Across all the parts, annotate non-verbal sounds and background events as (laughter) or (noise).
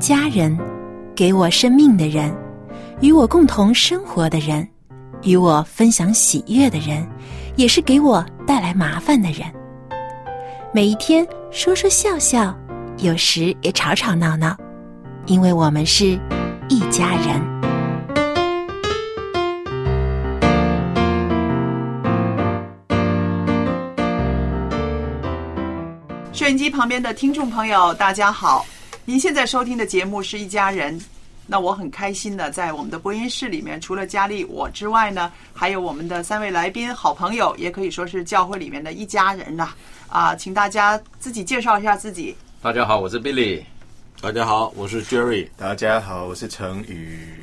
家人，给我生命的人，与我共同生活的人，与我分享喜悦的人，也是给我带来麻烦的人。每一天说说笑笑，有时也吵吵闹闹，因为我们是一家人。收音机旁边的听众朋友，大家好！您现在收听的节目是一家人。那我很开心的，在我们的播音室里面，除了佳丽我之外呢，还有我们的三位来宾，好朋友，也可以说是教会里面的一家人呐、啊。请大家自己介绍一下自己。大家好，我是 Billy。大家好，我是 Jerry。大家好，我是程宇。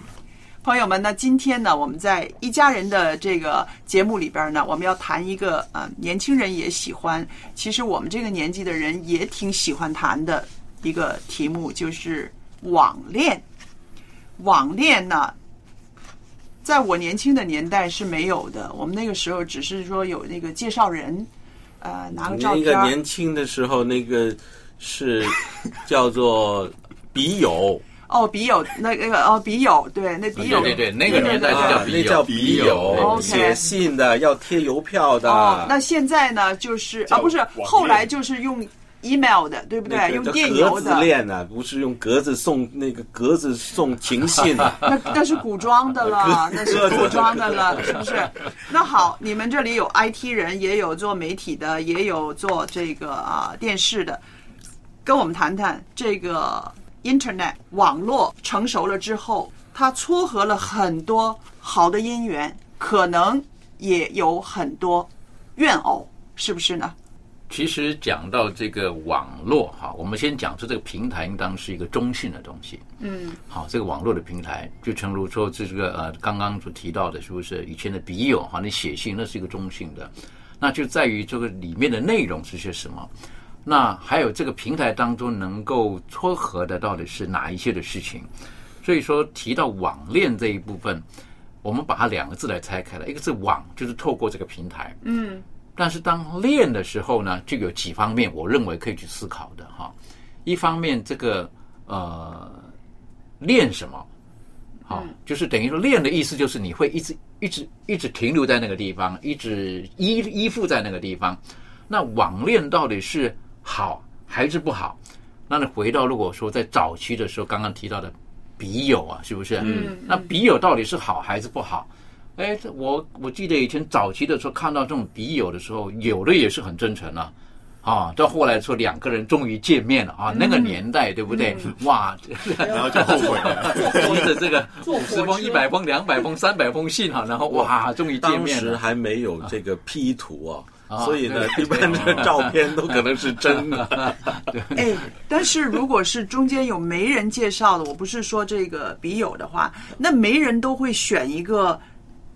朋友们那，今天呢，我们在一家人的这个节目里边呢，我们要谈一个呃，年轻人也喜欢，其实我们这个年纪的人也挺喜欢谈的一个题目，就是网恋。网恋呢，在我年轻的年代是没有的，我们那个时候只是说有那个介绍人，呃，拿个照片那。个年轻的时候，那个是叫做笔友，哦，笔友那那个哦，笔友对，那笔友对对对那个年代就叫啊，那叫笔友写信的要贴邮票的。哦，那现在呢，就是啊，不是，后来就是用 email 的，对不对？用那个叫格子电邮的，恋呢，不是用格子送那个格子送情信啊。那那是古装的了，那是古装的了，是不是？那好，你们这里有 IT 人，也有做媒体的，也有做这个啊电视的，跟我们谈谈这个 Internet 网络成熟了之后，它撮合了很多好的姻缘，可能也有很多怨偶，是不是呢？其实讲到这个网络哈，我们先讲出这个平台应当是一个中性的东西。嗯，好，这个网络的平台，就诚如说这个呃刚刚所提到的，是不是以前的笔友哈，你写信那是一个中性的，那就在于这个里面的内容是些什么。那还有这个平台当中能够撮合的到底是哪一些的事情？所以说提到网恋这一部分，我们把它两个字来拆开了，一个是网，就是透过这个平台，嗯，但是当练的时候呢，就有几方面，我认为可以去思考的哈。一方面，这个呃，练什么？好，就是等于说练的意思就是你会一直一直一直停留在那个地方，一直依依附在那个地方。那网恋到底是好还是不好？那你回到如果说在早期的时候，刚刚提到的笔友啊，是不是？嗯那笔友到底是好还是不好？哎，这我我记得以前早期的时候看到这种笔友的时候，有的也是很真诚啊。啊，到后来说两个人终于见面了啊，那个年代对不对？哇，然后就后悔了。(laughs) 提着这个五十封、一百封、两百封、三百封信哈，然后哇，终于见面了。时还没有这个 P 图哦，啊所以呢，一般的照片都可能是真的。哎，但是如果是中间有媒人介绍的，我不是说这个笔友的话，那媒人都会选一个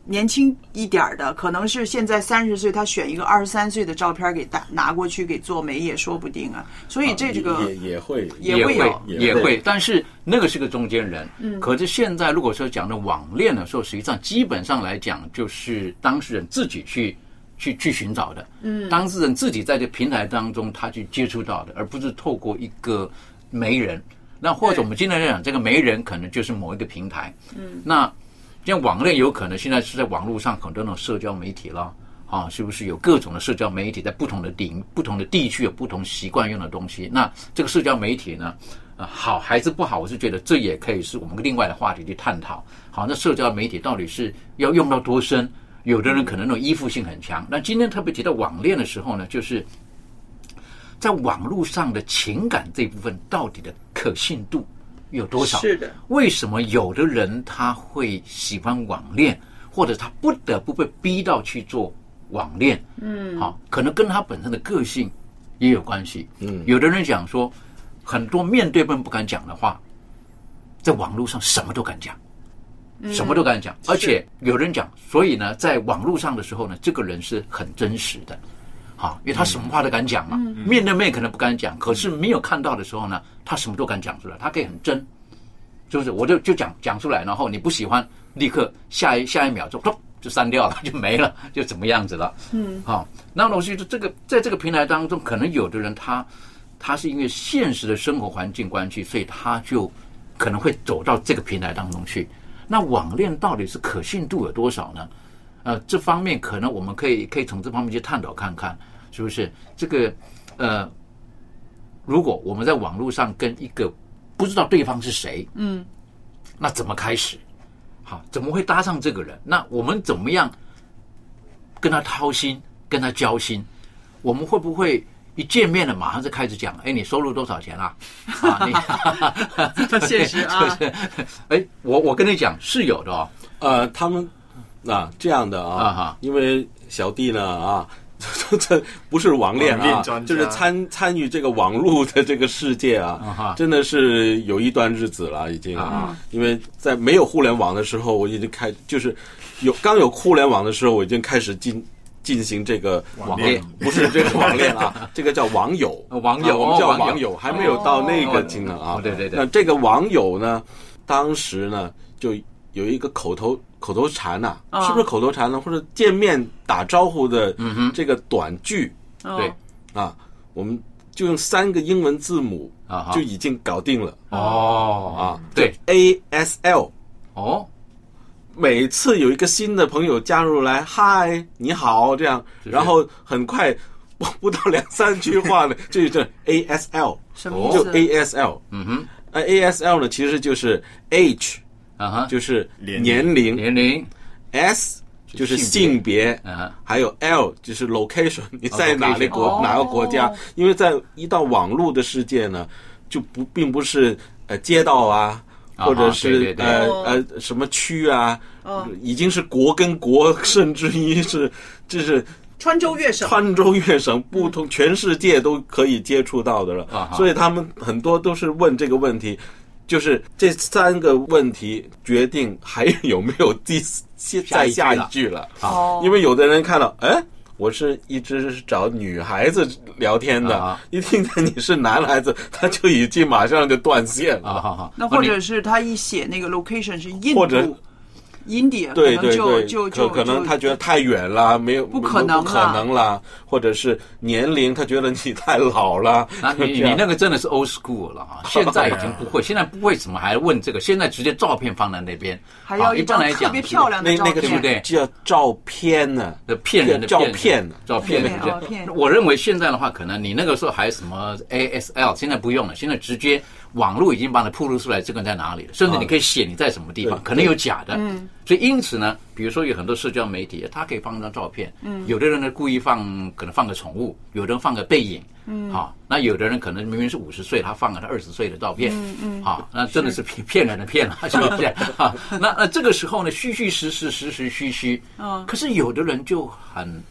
年轻一点儿的，可能是现在三十岁，他选一个二十三岁的照片给打拿过去给做媒也说不定啊。所以这这个也也会也也会有也会，但是那个是个中间人。嗯，可是现在如果说讲的网恋的时候，实际上基本上来讲，就是当事人自己去去去寻找的。嗯，当事人自己在这平台当中他去接触到的，而不是透过一个媒人。那或者我们今天来讲，这个媒人可能就是某一个平台。嗯，那像网恋有可能现在是在网络上很多那种社交媒体了。啊，是不是有各种的社交媒体在不同的领、不同的地区有不同习惯用的东西？那这个社交媒体呢，啊，好还是不好？我是觉得这也可以是我们另外的话题去探讨。好，那社交媒体到底是要用到多深？有的人可能那种依附性很强。那今天特别提到网恋的时候呢，就是在网络上的情感这部分到底的可信度有多少？是的，为什么有的人他会喜欢网恋，或者他不得不被逼到去做网恋？嗯，好，可能跟他本身的个性也有关系。嗯，有的人讲说，很多面对面不敢讲的话，在网络上什么都敢讲。什么都敢讲，而且有人讲，所以呢，在网络上的时候呢，这个人是很真实的，好，因为他什么话都敢讲嘛。面对面可能不敢讲，可是没有看到的时候呢，他什么都敢讲出来，他可以很真，是不是？我就就讲讲出来，然后你不喜欢，立刻下一下一秒钟，就删掉了，(laughs) 就没了，就怎么样子了。嗯，好，那我觉得这个在这个平台当中，可能有的人他他是因为现实的生活环境关系，所以他就可能会走到这个平台当中去。那网恋到底是可信度有多少呢？呃，这方面可能我们可以可以从这方面去探讨看看，是不是？这个呃，如果我们在网络上跟一个不知道对方是谁，嗯，那怎么开始？好，怎么会搭上这个人？那我们怎么样跟他掏心，跟他交心？我们会不会？一见面了，马上就开始讲，哎，你收入多少钱啊？啊，你 (laughs) 这现实啊！(laughs) 哎，我我跟你讲是有的哦。呃，他们啊这样的啊，因为小弟呢啊，这这不是网恋啊，就是参参与这个网络的这个世界啊，真的是有一段日子了已经啊。因为在没有互联网的时候，我已经开就是有刚有互联网的时候，我已经开始进。进行这个网恋，不是这个网恋啊，(laughs) 这个叫网友，网友，我们叫网友，还没有到那个境呢啊。对对对。那这个网友呢，当时呢就有一个口头口头禅呐，是不是口头禅呢？或者见面打招呼的这个短句，对啊，我们就用三个英文字母啊就已经搞定了。哦。啊，对，A S L 哦。每次有一个新的朋友加入来，嗨，你好，这样，然后很快不 (laughs) 不到两三句话呢，(laughs) 就叫 A S L，什么？就 A S L，嗯哼，那，A S L 呢，其实就是 H，啊哈，就是年龄，年龄，S 就是性别，啊，还有 L 就是 location，你在哪里国哪个国家？因为在一到网络的世界呢，就不并不是呃街道啊。或者是呃呃什么区啊，已经是国跟国，甚至于是就是川州越省，川州越省不同，全世界都可以接触到的了。所以他们很多都是问这个问题，就是这三个问题决定还有没有第再下一句了。啊，因为有的人看到，哎。我是一直是找女孩子聊天的，一听见你是男孩子，他就已经马上就断线了。那或者是他一写那个 location 是印度。India 对对对，就就可能他觉得太远了，没有不可能不可能了，或者是年龄他觉得你太老了。(laughs) 你你那个真的是 old school 了啊！现在已经不会，(laughs) 现在不会怎么还问这个？现在直接照片放在那边，(laughs) 还要一张特别漂亮的那个，对不对？叫照片呢，骗人的照片，照片照片。我认为现在的话，可能你那个时候还什么 ASL，现在不用了，现在直接。网络已经帮你铺露出来，这个人在哪里了？甚至你可以写你在什么地方，可能有假的。所以因此呢，比如说有很多社交媒体，他可以放一张照片。有的人呢故意放，可能放个宠物；有的人放个背影。好，那有的人可能明明是五十岁，他放了他二十岁的照片。好，那真的是骗 (laughs) 骗人的骗了，(laughs) 是不是？(laughs) 啊，那那这个时候呢，虚虚实实，实实虚虚。可是有的人就很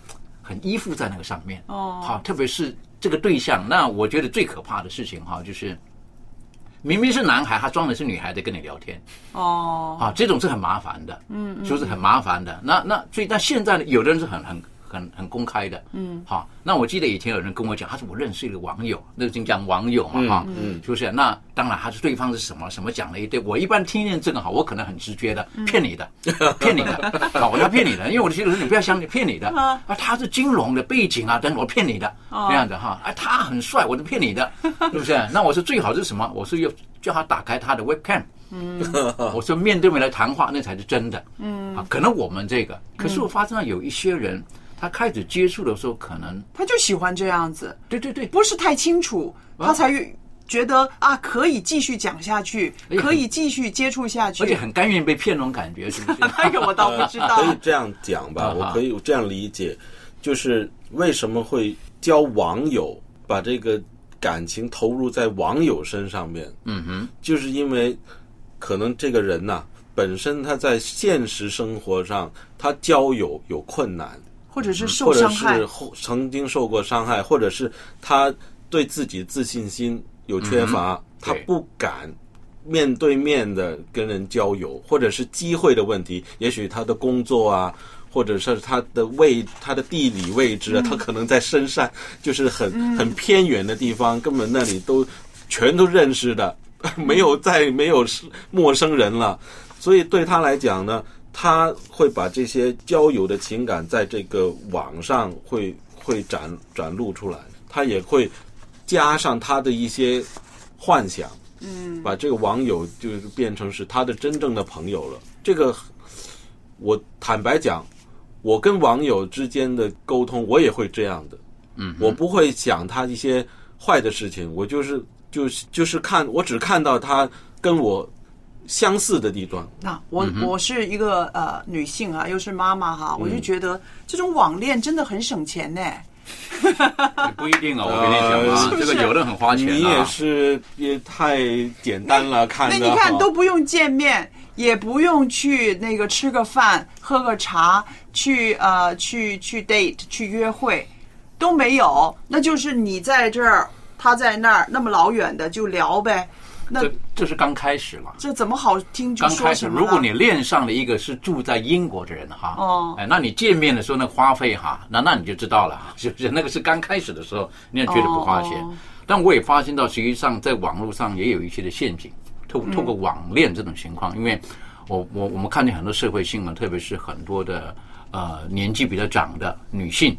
很依附在那个上面。哦，好，特别是这个对象，那我觉得最可怕的事情哈，就是。明明是男孩，他装的是女孩在跟你聊天，哦，啊，这种是很麻烦的，嗯，就是很麻烦的。那那所以，但现在呢，有的人是很很。很很公开的，嗯，好，那我记得以前有人跟我讲，他说我认识一个网友，那个就讲网友嘛，哈，嗯，是不是？那当然，他是对方是什么什么讲了一堆，我一般听见这个哈，我可能很直觉的骗你的，骗你的，(laughs) 啊，我要骗你的，(laughs) 因为我的心里说你不要相信骗你的，啊，他是金融的背景啊，等我骗你的，这样子哈，哎，他很帅，我就骗你的，(laughs) 是不是？那我说最好是什么？我是要叫他打开他的 webcam，嗯，我说面对面来谈话，那才是真的，嗯，啊，可能我们这个，可是我发现有一些人。他开始接触的时候，可能他就喜欢这样子。对对对，不是太清楚，他才觉得啊，可以继续讲下去，可以继续接触下去，而且很甘愿被骗那种感觉，是不是？(laughs) 那个我倒不知道。可以这样讲吧，我可以这样理解，就是为什么会交网友，把这个感情投入在网友身上面。嗯哼，就是因为可能这个人呐，本身他在现实生活上他交友有困难。或者是受伤害，或者是曾经受过伤害，或者是他对自己自信心有缺乏，他不敢面对面的跟人交友，或者是机会的问题。也许他的工作啊，或者是他的位，他的地理位置啊，他可能在深山，就是很很偏远的地方，根本那里都全都认识的，(laughs) 没有再没有陌生人了。所以对他来讲呢。他会把这些交友的情感在这个网上会会展展露出来，他也会加上他的一些幻想，嗯，把这个网友就是变成是他的真正的朋友了。这个我坦白讲，我跟网友之间的沟通，我也会这样的，嗯，我不会想他一些坏的事情，我就是就是就是看我只看到他跟我。相似的地段。那我我是一个呃女性啊，又是妈妈哈，我就觉得这种网恋真的很省钱呢。(laughs) 不一定哦，我跟你讲啊，这个有的很花钱。你也是也太简单了，看。那你看都不用见面，也不用去那个吃个饭、喝个茶，去呃去去 date 去约会都没有，那就是你在这儿，他在那儿，那么老远的就聊呗。这这是刚开始嘛，这怎么好听？刚开始，如果你恋上了一个是住在英国的人哈，哦，哎，那你见面的时候那花费哈，那那你就知道了，(laughs) 是不是？那个是刚开始的时候，你也觉得不花钱。但我也发现到，实际上在网络上也有一些的陷阱，透透过网恋这种情况，因为我我我们看见很多社会新闻，特别是很多的呃年纪比较长的女性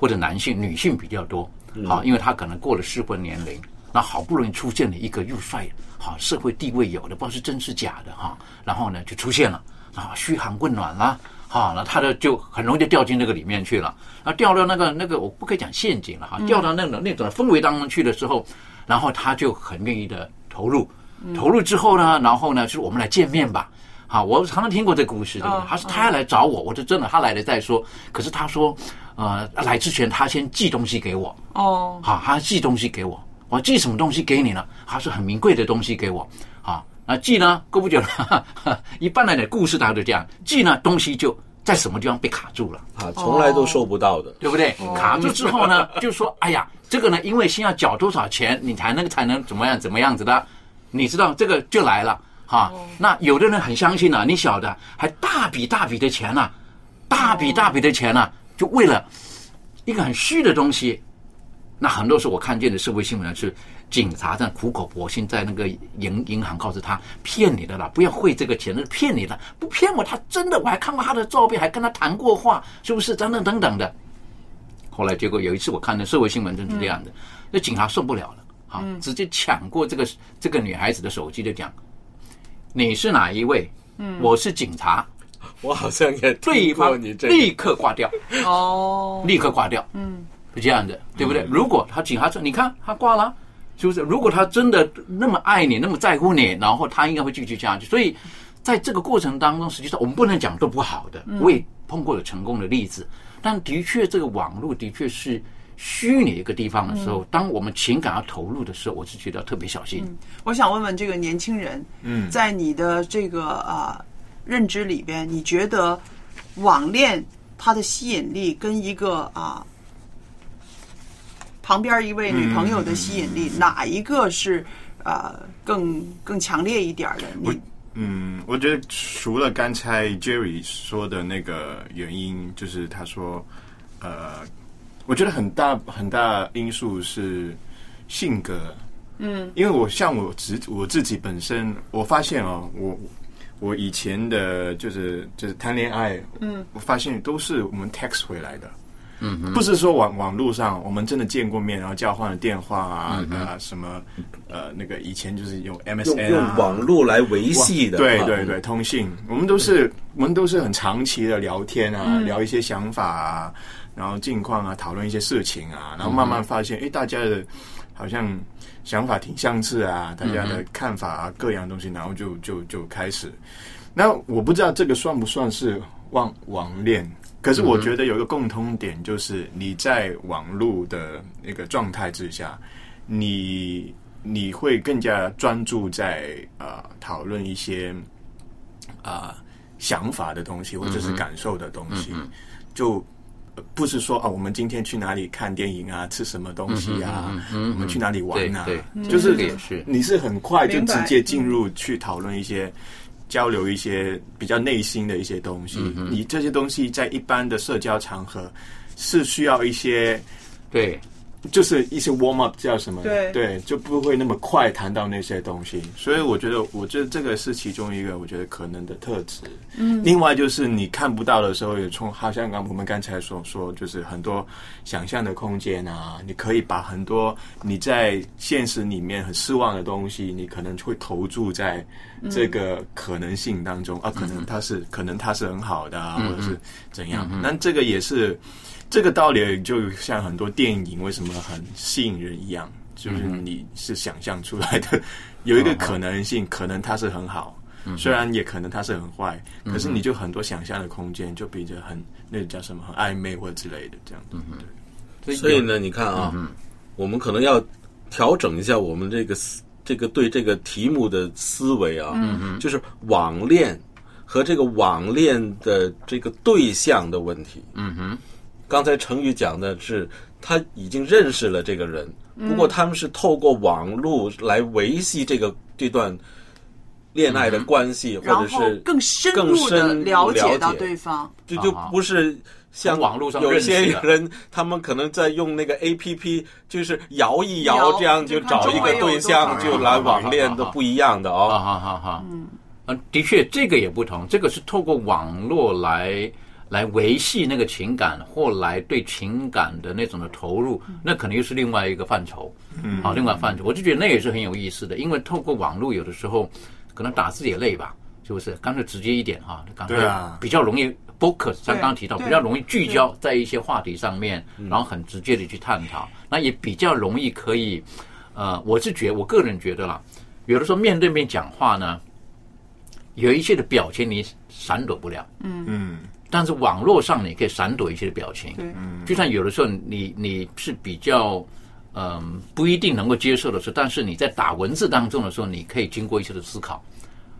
或者男性，女性比较多，好，因为他可能过了适婚年龄。那好不容易出现了一个又帅，好社会地位有的，不知道是真是假的哈。然后呢，就出现了啊，嘘寒问暖啦，好，那他的就很容易就掉进那个里面去了。那掉到那个那个，我不可以讲陷阱了哈，掉到那种那种氛围当中去的时候，然后他就很愿意的投入，投入之后呢，然后呢，就是我们来见面吧。好，我常常听过这故事，对不对？他是他要来找我，我就真的他来了再说。可是他说，呃，来之前他先寄东西给我。哦，好，他寄东西给我。我寄什么东西给你呢？还是很名贵的东西给我啊？那寄呢？过不久了，(laughs) 一般来讲故事大家都这样，寄呢东西就在什么地方被卡住了啊，从来都收不到的，对不对？卡住之后呢，(laughs) 就说哎呀，这个呢，因为先要缴多少钱，你才能才能怎么样怎么样子的，你知道这个就来了哈。那有的人很相信啊，你晓得，还大笔大笔的钱呢，大笔大笔的钱呢，就为了一个很虚的东西。那很多时候我看见的社会新闻是警察在苦口婆心在那个银银行告诉他骗你的啦，不要汇这个钱，那是骗你的，不骗我，他真的，我还看过他的照片，还跟他谈过话，是不是？等等等等的。后来结果有一次我看的社会新闻真是这样的，那警察受不了了，啊，直接抢过这个这个女孩子的手机就讲：“你是哪一位？嗯，我是警察。(laughs) ”我好像也对方你立刻挂掉 (laughs) 哦，立刻挂掉，嗯。是这样的，对不对？如果他警察说，你看他挂了，是不是？如果他真的那么爱你，那么在乎你，然后他应该会继续下去。所以，在这个过程当中，实际上我们不能讲都不好的。我也碰过有成功的例子，但的确，这个网络的确是虚拟一个地方的时候，当我们情感要投入的时候，我是觉得特别小心。我想问问这个年轻人，嗯，在你的这个啊认知里边，你觉得网恋它的吸引力跟一个啊？旁边一位女朋友的吸引力，哪一个是呃更更强烈一点的？你嗯，我觉得除了刚才 Jerry 说的那个原因，就是他说呃，我觉得很大很大因素是性格。嗯，因为我像我自我自己本身，我发现哦，我我以前的就是就是谈恋爱，嗯，我发现都是我们 text 回来的。嗯，不是说网网络上我们真的见过面，然后交换了电话啊啊什么呃那个以前就是用 MSN 用网络来维系的，对对对，通信，我们都是我们都是很长期的聊天啊，聊一些想法啊，然后近况啊，讨论一些事情啊，然后慢慢发现，哎，大家的好像想法挺相似啊，大家的看法啊，各样东西，然后就就就开始。那我不知道这个算不算是网网恋。可是我觉得有一个共通点，就是你在网络的那个状态之下，你你会更加专注在啊讨论一些啊想法的东西，或者是感受的东西，就不是说啊我们今天去哪里看电影啊，吃什么东西啊，我们去哪里玩啊，就是。你是很快就直接进入去讨论一些。交流一些比较内心的一些东西，你这些东西在一般的社交场合是需要一些对。就是一些 warm up 叫什么？对对，就不会那么快谈到那些东西。所以我觉得，我觉得这个是其中一个我觉得可能的特质。嗯，另外就是你看不到的时候，也从好像刚我们刚才所说，就是很多想象的空间啊，你可以把很多你在现实里面很失望的东西，你可能会投注在这个可能性当中啊，可能它是，可能它是很好的，或者是怎样。那这个也是。这个道理就像很多电影为什么很吸引人一样，就是你是想象出来的，有一个可能性，可能它是很好，虽然也可能它是很坏，可是你就很多想象的空间，就比着很那叫什么很暧昧或者之类的这样。子对，所以呢，你看啊，我们可能要调整一下我们这个这个对这个题目的思维啊，嗯嗯，就是网恋和这个网恋的这个对象的问题。嗯哼。刚才成语讲的是他已经认识了这个人，不过他们是透过网络来维系这个这段恋爱的关系，或者是更深入的了解到对方。这就不是像网络上有些人，他们可能在用那个 A P P，就是摇一摇，这样就找一个对象就来网恋的不一样的哦。好好好。嗯，的确，这个也不同，这个是透过网络来。来维系那个情感，或来对情感的那种的投入，那可能又是另外一个范畴。嗯，好，另外范畴，我就觉得那也是很有意思的。因为透过网络，有的时候可能打字也累吧，是不是？干脆直接一点哈，干脆比较容易 focus。像刚刚提到，比较容易聚焦在一些话题上面，然后很直接的去探讨。那也比较容易可以，呃，我是觉我个人觉得啦，有的时候面对面讲话呢，有一些的表情你闪躲不了。嗯嗯。但是网络上你可以闪躲一些表情，嗯，就算有的时候你你是比较嗯不一定能够接受的时候，但是你在打文字当中的时候，你可以经过一些的思考。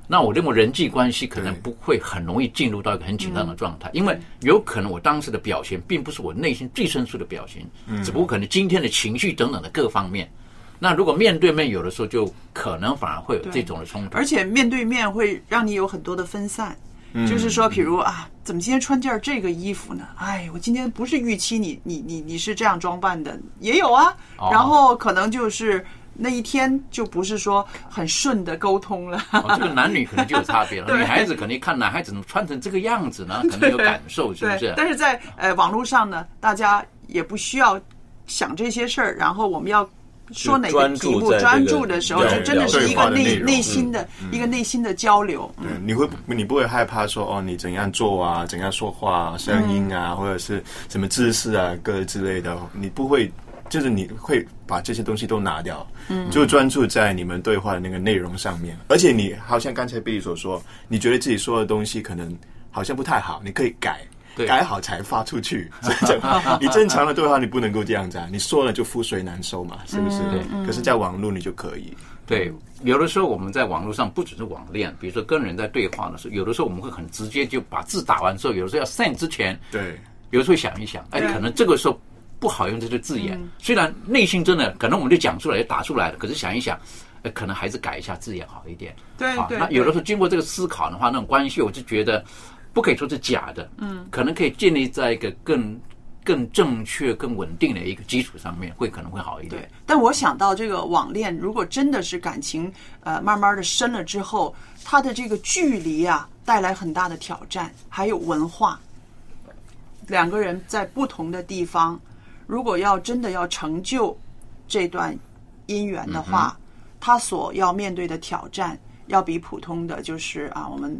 那我认为人际关系可能不会很容易进入到一个很紧张的状态，因为有可能我当时的表现并不是我内心最深处的表情，嗯，只不过可能今天的情绪等等的各方面。那如果面对面有的时候就可能反而会有这种的冲突，而且面对面会让你有很多的分散。就是说，比如啊，怎么今天穿件这个衣服呢？哎，我今天不是预期你，你，你，你是这样装扮的，也有啊。然后可能就是那一天就不是说很顺的沟通了。这个男女可能就有差别了。(laughs) 女孩子肯定看男孩子怎么穿成这个样子呢，可能有感受，是不是？但是在呃网络上呢，大家也不需要想这些事儿，然后我们要。说哪个题目专注的时候，就真的是一个内内心的一个内心的交流。对，你会你不会害怕说哦，你怎样做啊，怎样说话，声音啊，或者是什么姿势啊，各之类的，你不会，就是你会把这些东西都拿掉，嗯，就专注在你们对话的那个内容上面。而且你好像刚才贝利所说，你觉得自己说的东西可能好像不太好，你可以改。改好才发出去，(laughs) 你正常的对话你不能够这样子啊！你说了就覆水难收嘛，是不是？对。可是，在网络你就可以。对，有的时候我们在网络上不只是网恋，比如说跟人在对话的时候，有的时候我们会很直接就把字打完之后，有的时候要 send 之前，对，有的时候想一想，哎，可能这个时候不好用这些字眼。虽然内心真的可能我们就讲出来、打出来了，可是想一想，哎，可能还是改一下字眼好一点。对对。那有的时候经过这个思考的话，那种关系，我就觉得。不可以说是假的，嗯，可能可以建立在一个更更正确、更稳定的一个基础上面，会可能会好一点。对，但我想到这个网恋，如果真的是感情呃慢慢的深了之后，它的这个距离啊，带来很大的挑战，还有文化。两个人在不同的地方，如果要真的要成就这段姻缘的话，他所要面对的挑战，要比普通的就是啊，我们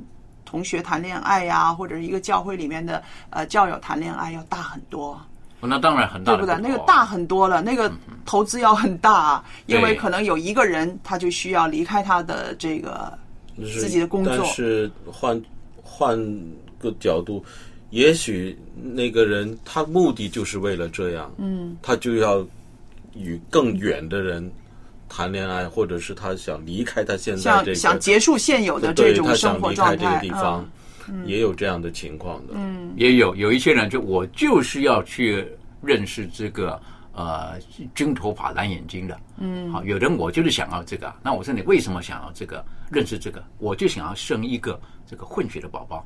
同学谈恋爱呀，或者是一个教会里面的呃教友谈恋爱要大很多。那当然很大，对不对？那个大很多了，那个投资要很大，因为可能有一个人他就需要离开他的这个自己的工作。但是换换个角度，也许那个人他目的就是为了这样，嗯，他就要与更远的人谈恋爱，或者是他想离开他现在这个想结束现有的这种生活状态，地方。也有这样的情况的，嗯，也有有一些人就我就是要去认识这个呃金头发蓝眼睛的，嗯，好，有人我就是想要这个，那我说你为什么想要这个认识这个？我就想要生一个这个混血的宝宝，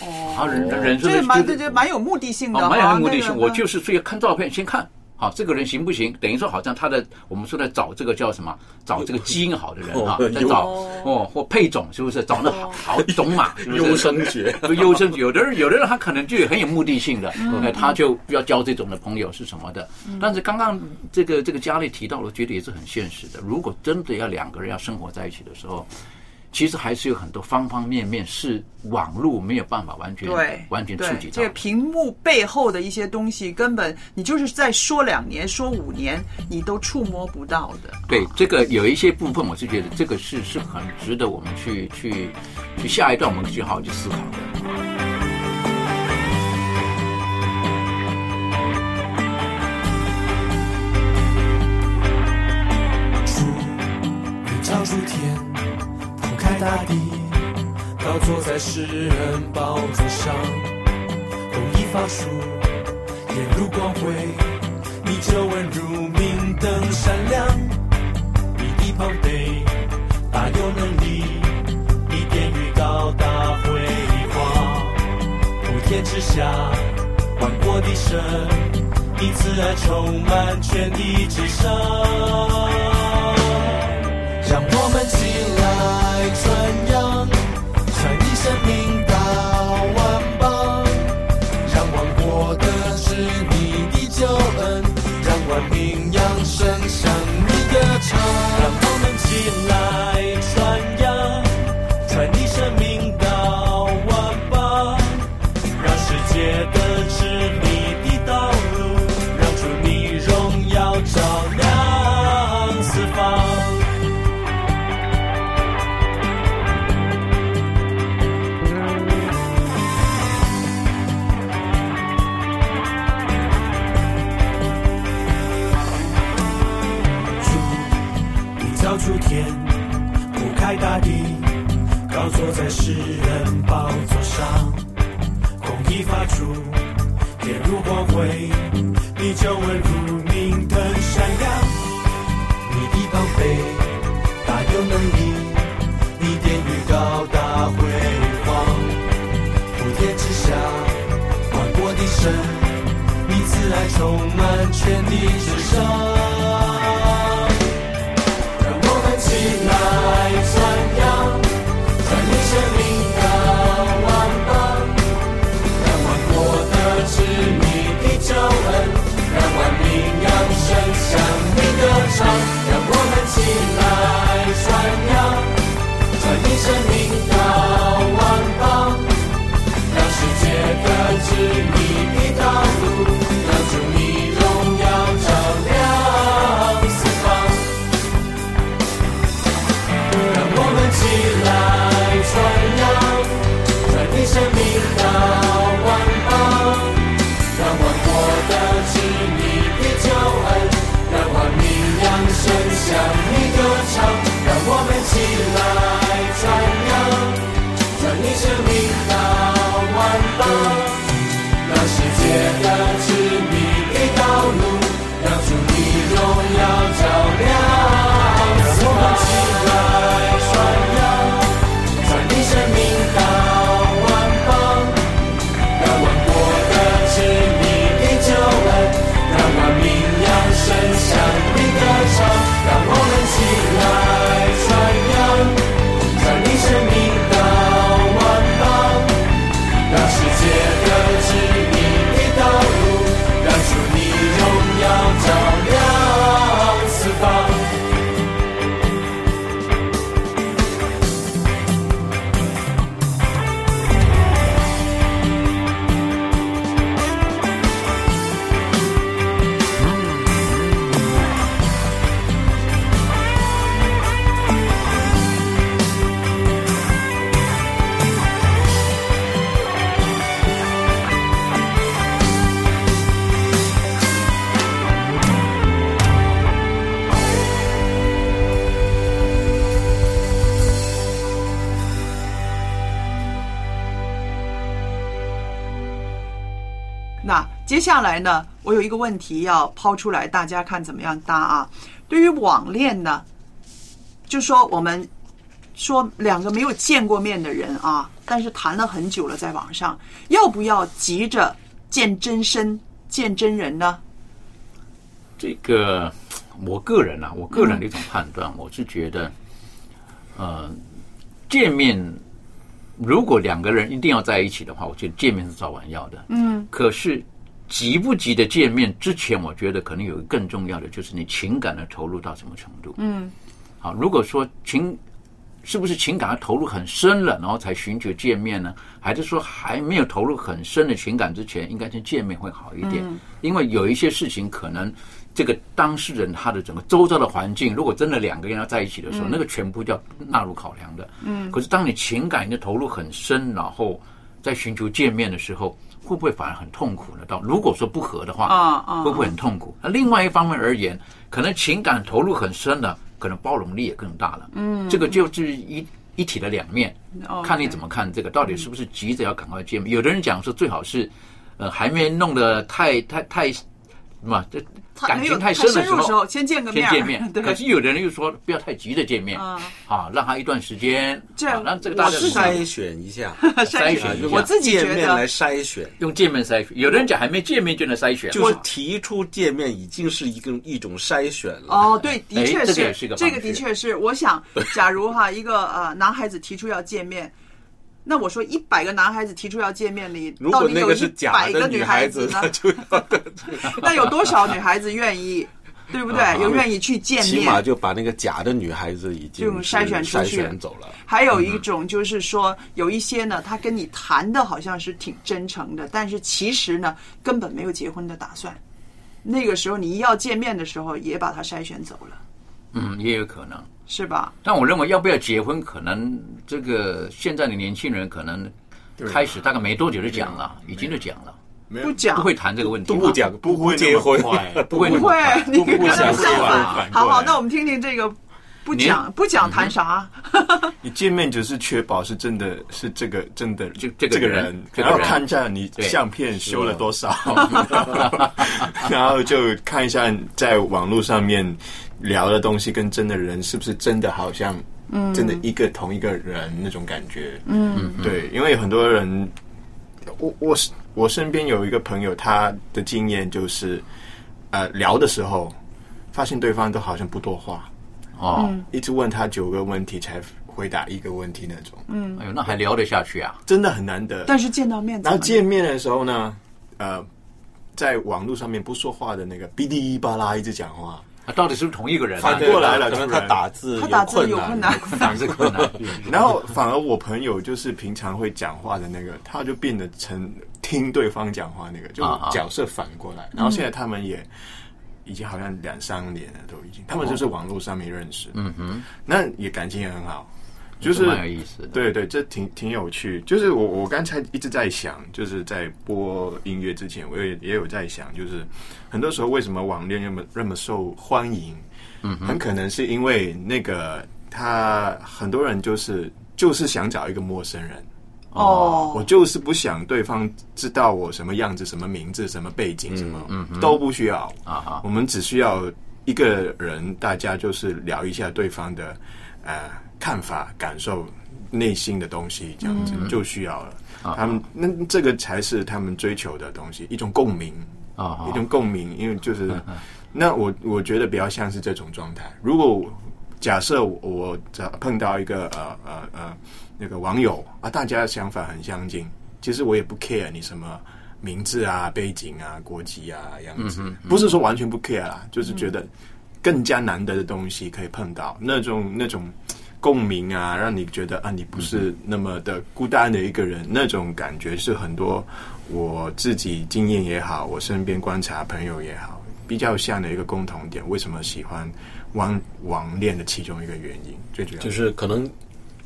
哦，人人生这蛮这这蛮有目的性的，蛮有目的性。我就是所以看照片先看。好，这个人行不行？等于说，好像他的我们说的找这个叫什么？找这个基因好的人啊，在找哦，或配种是不是？找那好好种马，(laughs) 优生学，(laughs) 优生。有的人，有的人他可能就很有目的性的，那，他就要交这种的朋友是什么的。但是刚刚这个这个佳丽提到了，觉得也是很现实的。如果真的要两个人要生活在一起的时候。其实还是有很多方方面面是网络没有办法完全对完全触及到。这个屏幕背后的一些东西，根本你就是再说两年、说五年，你都触摸不到的。对这个有一些部分，我是觉得这个是是很值得我们去去去下一段我们去好好去思考的。主，你天。开大地，高坐在诗人宝座上，公义发出，眼如光辉，你皱纹如明灯闪亮。你地旁碑，大有能力，你殿宇高大辉煌。普天之下，万国的神，你慈爱充满全地之上，充满全地之上。起来传扬，传你生命的万邦，让万国得知你的救恩，让万民扬声向你歌唱。让我们起来传扬，传你生命的万邦，让世界得知下来呢，我有一个问题要抛出来，大家看怎么样答啊？对于网恋呢，就说我们说两个没有见过面的人啊，但是谈了很久了，在网上，要不要急着见真身、见真人呢？这个，我个人啊，我个人的一种判断，我是觉得，呃，见面如果两个人一定要在一起的话，我觉得见面是早晚要的。嗯，可是。急不急的见面之前，我觉得可能有一个更重要的，就是你情感的投入到什么程度。嗯，好，如果说情是不是情感的投入很深了，然后才寻求见面呢？还是说还没有投入很深的情感之前，应该先见面会好一点？因为有一些事情，可能这个当事人他的整个周遭的环境，如果真的两个人要在一起的时候，那个全部要纳入考量的。嗯，可是当你情感的投入很深，然后在寻求见面的时候。会不会反而很痛苦呢？到如果说不和的话，啊啊，会不会很痛苦？那另外一方面而言，可能情感投入很深了，可能包容力也更大了。嗯，这个就是一一体的两面，看你怎么看这个，到底是不是急着要赶快见面？有的人讲说，最好是呃还没弄得太太太。嘛，这感情太深的时候，先见个面，先见面。可是有的人又说，不要太急着见面，啊，让他一段时间，(laughs) 这样让这个大家 (laughs) 筛选一下，筛选一下。我自己见面来筛选，用见面筛选。有的人讲还没见面就能筛选，就是提出见面已经是一个一种筛选了。哦，对，的确是，这个的确是。我想，假如哈，一个呃男孩子提出要见面。那我说一百个男孩子提出要见面，里到底有一百个女孩子呢？(laughs) 那有多少女孩子愿意，对不对？有愿意去见面？起码就把那个假的女孩子已经筛选出去走了。还有一种就是说，有一些呢，他跟你谈的好像是挺真诚的，但是其实呢，根本没有结婚的打算。那个时候你一要见面的时候，也把他筛选走了。嗯，也有可能。是吧？但我认为要不要结婚，可能这个现在的年轻人可能开始大概没多久就讲了，已经就讲了，不讲。不会谈这个问题，不讲不会结婚，不会不会，你不想结婚。好好，那我们听听这个不讲不讲谈啥？你见面只是确保是真的是这个真的就这个人，然后看一下你相片修了多少，(laughs) 然后就看一下在网络上面。聊的东西跟真的人是不是真的好像，真的一个同一个人那种感觉？嗯，对，因为很多人，我我我身边有一个朋友，他的经验就是，呃，聊的时候发现对方都好像不多话，哦，一直问他九个问题才回答一个问题那种。嗯，哎呦，那还聊得下去啊？真的很难得。但是见到面，然后见面的时候呢，呃，在网络上面不说话的那个哔哩吧啦一直讲话。他到底是不是同一个人？反过来了，可能他打字他打字有困难，打字困难。(laughs) 然后反而我朋友就是平常会讲话的那个，他就变得成听对方讲话那个，就角色反过来。然后现在他们也已经好像两三年了，都已经，他们就是网络上面认识，嗯哼，那也感情也很好。就是蛮有意思的，对对，这挺挺有趣。就是我我刚才一直在想，就是在播音乐之前，我也也有在想，就是很多时候为什么网恋那么那么受欢迎？嗯，很可能是因为那个他很多人就是就是想找一个陌生人哦，我就是不想对方知道我什么样子、什么名字、什么背景，什么嗯都不需要啊，我们只需要一个人，大家就是聊一下对方的呃。看法、感受、内心的东西，这样子就需要了。他们那这个才是他们追求的东西，一种共鸣啊，一种共鸣。因为就是那我我觉得比较像是这种状态。如果假设我碰到一个呃呃呃那个网友啊，大家想法很相近，其实我也不 care 你什么名字啊、背景啊、国籍啊样子，不是说完全不 care 啦，就是觉得更加难得的东西可以碰到那种那种。共鸣啊，让你觉得啊，你不是那么的孤单的一个人，那种感觉是很多我自己经验也好，我身边观察朋友也好，比较像的一个共同点。为什么喜欢网网恋的其中一个原因，最主要就是可能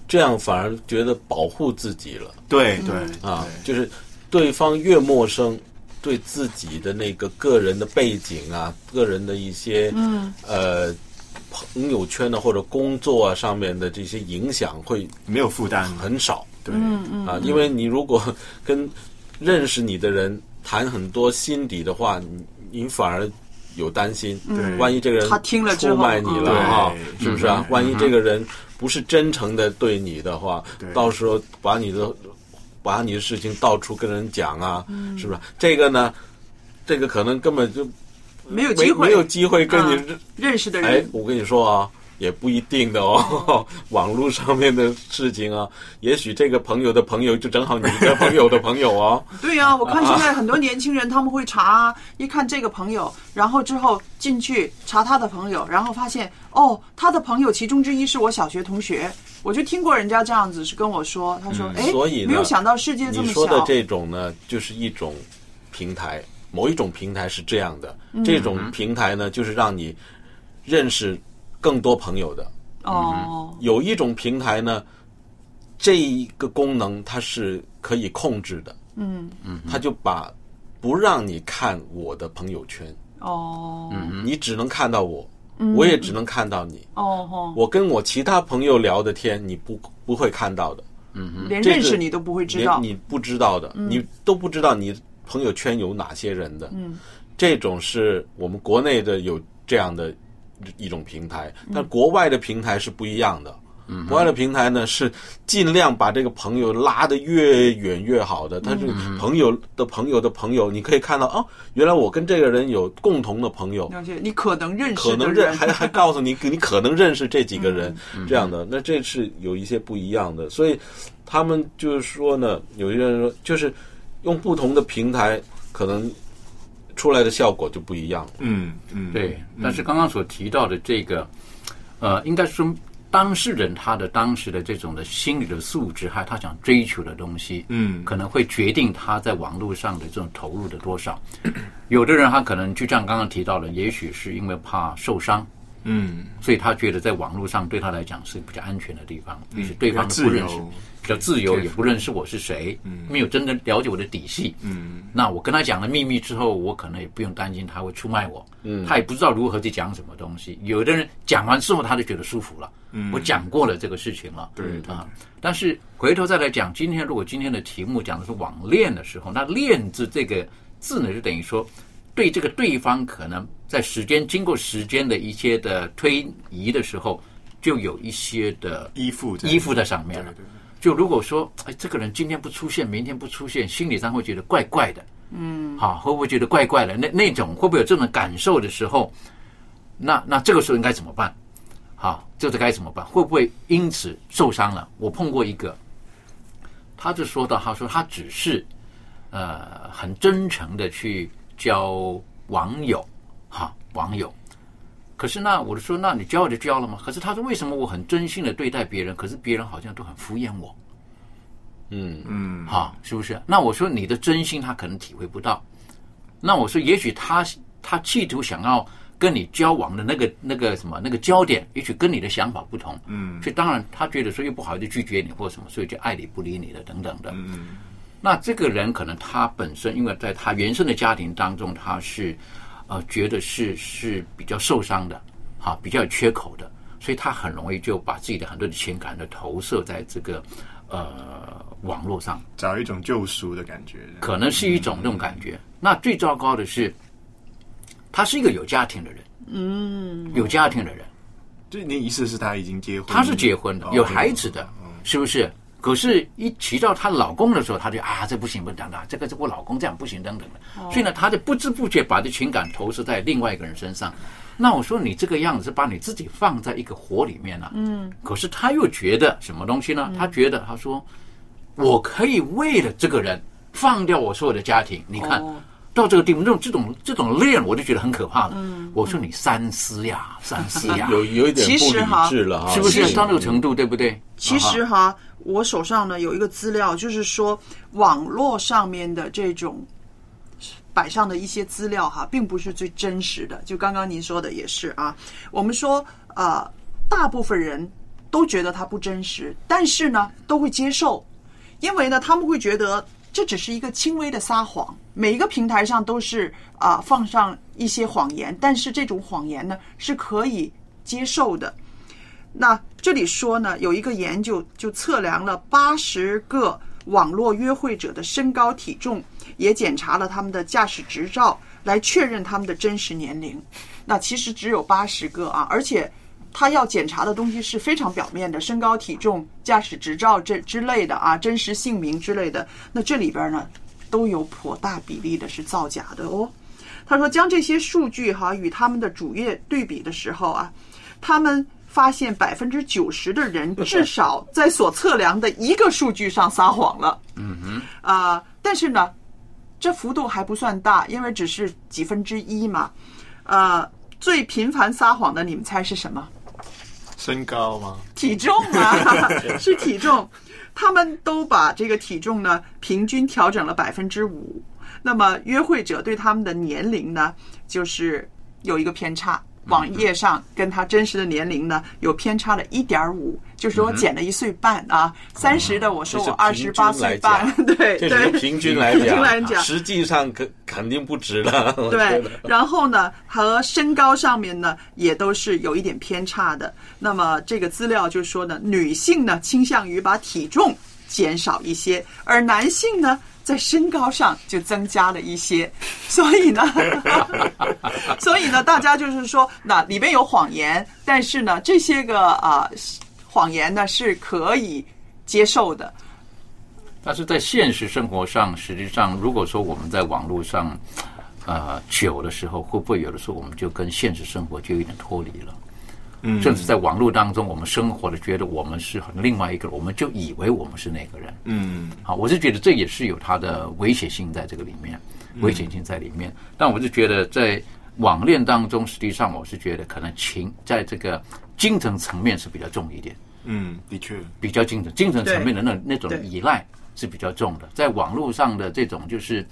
这样反而觉得保护自己了。对对啊，就是对方越陌生，对自己的那个个人的背景啊，个人的一些嗯呃。朋友圈的或者工作啊上面的这些影响会没有负担。很少，对。嗯啊，因为你如果跟认识你的人谈很多心底的话，你你反而有担心，对。万一这个人他听了之后出卖你了嗯哈，是不是啊？嗯。万一这个人不是真诚的对你的话，到时候把你的把你的事情到处跟人讲啊，嗯。是不是？这个呢，这个可能根本就没有机会，没有机会跟你啊认识的人哎人，，我跟你说啊，也不一定的哦。(laughs) 网络上面的事情啊，也许这个朋友的朋友就正好你的朋友的朋友哦。(laughs) 对呀、我看现在很多年轻人他们会查，一看这个朋友，然后之后进去查他的朋友，然后发现哦，他的朋友其中之一是我小学同学。我就听过人家这样子是跟我说，他说：“哎、嗯所以没有想到世界这么你说的。这种呢，就是一种平台，某一种平台是这样的，嗯。这种平台呢，就是让你认识更多朋友的。哦，有一种平台呢，这一个功能它是可以控制的，嗯。嗯，它就把不让你看我的朋友圈，哦，你只能看到我，嗯。我也只能看到你。我跟我其他朋友聊的天，你不不会看到的。连认识你都不会知道。你不知道的，你都不知道你朋友圈有哪些人的。嗯，这种是我们国内的有这样的一种平台，嗯。但国外的平台是不一样的。嗯国外的平台呢是尽量把这个朋友拉得越远越好的，他是朋友的朋友的朋友，你可以看到哦，原来我跟这个人有共同的朋友，了解你可能认识可能，认还还 (laughs) 告诉你，你可能认识这几个人，这样的，那这是有一些不一样的，所以他们就是说呢，有些人说，就是用不同的平台，可能出来的效果就不一样。嗯嗯，对，但是刚刚所提到的这个，呃，应该说当事人他的当时的这种的心理的素质，还有他想追求的东西，嗯可能会决定他在网络上的这种投入的多少。有的人他可能就像刚刚提到的，也许是因为怕受伤，嗯，所以他觉得在网络上对他来讲是比较安全的地方，嗯也许对方比较不认识比较自由，也不认识我是谁，没有真的了解我的底细。嗯，那我跟他讲了秘密之后，我可能也不用担心他会出卖我。嗯他也不知道如何去讲什么东西。有的人讲完之后，他就觉得舒服了。嗯我讲过了这个事情了。对对啊，但是回头再来讲，今天如果今天的题目讲的是网恋的时候，那“恋”字这个字呢，就等于说对这个对方可能在时间经过时间的一些的推移的时候，就有一些的依附在依附在上面了。就如果说，哎，这个人今天不出现，明天不出现，心理上会觉得怪怪的，嗯，好，会不会觉得怪怪的？那那种会不会有这种感受的时候，那那这个时候应该怎么办？好，这个该怎么办？会不会因此受伤了？我碰过一个，他就说到，他说他只是呃很真诚的去交网友，哈，网友。可是那我就说，那你交就交了吗？可是他说，为什么我很真心的对待别人，可是别人好像都很敷衍我？嗯嗯，哈，是不是？那我说你的真心他可能体会不到。那我说，也许他他企图想要跟你交往的那个那个什么那个焦点，也许跟你的想法不同。嗯所以当然他觉得说又不好意思拒绝你或什么，所以就爱理不理你的等等的。嗯那这个人可能他本身因为在他原生的家庭当中，他是呃觉得是是比较受伤的，哈，比较有缺口的，所以他很容易就把自己的很多的情感的投射在这个呃网络上。找一种救赎的感觉。可能是一种那种感觉。那最糟糕的是，他是一个有家庭的人，嗯，有家庭的人，就你意思是他已经结婚？他是结婚的，哦有孩子的，是不是？可是，一提到她老公的时候，她就啊，这不行，不等等，这个是我老公这样不行，等等的。所以呢，她就不知不觉把这情感投射在另外一个人身上。那我说你这个样子是把你自己放在一个火里面了、嗯。可是她又觉得什么东西呢？她觉得她说，我可以为了这个人放掉我所有的家庭。你看、哦到这个地步，这种这种这种练，我就觉得很可怕了。嗯我说你三思呀，(laughs) 三思呀，有有一点其不理实哈智了哈，是不是是到那个程度，对不对？其实哈，我手上呢有一个资料，就是说网络上面的这种摆上的一些资料哈，并不是最真实的。就刚刚您说的也是啊，我们说呃，大部分人都觉得它不真实，但是呢都会接受，因为呢他们会觉得这只是一个轻微的撒谎。每一个平台上都是啊、放上一些谎言，但是这种谎言呢是可以接受的。那这里说呢，有一个研究就测量了八十个网络约会者的身高体重，也检查了他们的驾驶执照，来确认他们的真实年龄。那其实只有八十个啊，而且他要检查的东西是非常表面的，身高、体重、驾驶执照这之类的啊，真实姓名之类的。那这里边呢，都有颇大比例的是造假的哦。他说，将这些数据哈与他们的主页对比的时候啊，他们发现百分之九十的人至少在所测量的一个数据上撒谎了。嗯哼，啊，但是呢，这幅度还不算大，因为只是几分之一嘛。呃，最频繁撒谎的，你们猜是什么？身高吗？体重啊，(laughs) 是体重。他们都把这个体重呢平均调整了百分之五。那么约会者对他们的年龄呢，就是有一个偏差。网页上跟他真实的年龄呢有偏差了一点五，就是我减了一岁半啊。三十的我说我二十八岁半，对对，平均来讲，实际上肯肯定不值了。对，然后呢和身高上面呢也都是有一点偏差的。那么这个资料就说呢，女性呢倾向于把体重减少一些，而男性呢。在身高上就增加了一些，(laughs) 所以呢，(laughs) 所以呢，大家就是说，那里面有谎言，但是呢，这些个啊谎言呢是可以接受的。但是在现实生活上，实际上，如果说我们在网络上呃久的时候，会不会有的时候我们就跟现实生活就有点脱离了？甚至在网络当中，我们生活的觉得我们是很另外一个，我们就以为我们是那个人。嗯，好，我是觉得这也是有它的危险性在这个里面，危险性在里面。但我是觉得在网恋当中，实际上我是觉得可能情在这个精神层面是比较重一点。嗯，的确，比较精神，精神层面的那那种依赖是比较重的。在网络上的这种就是，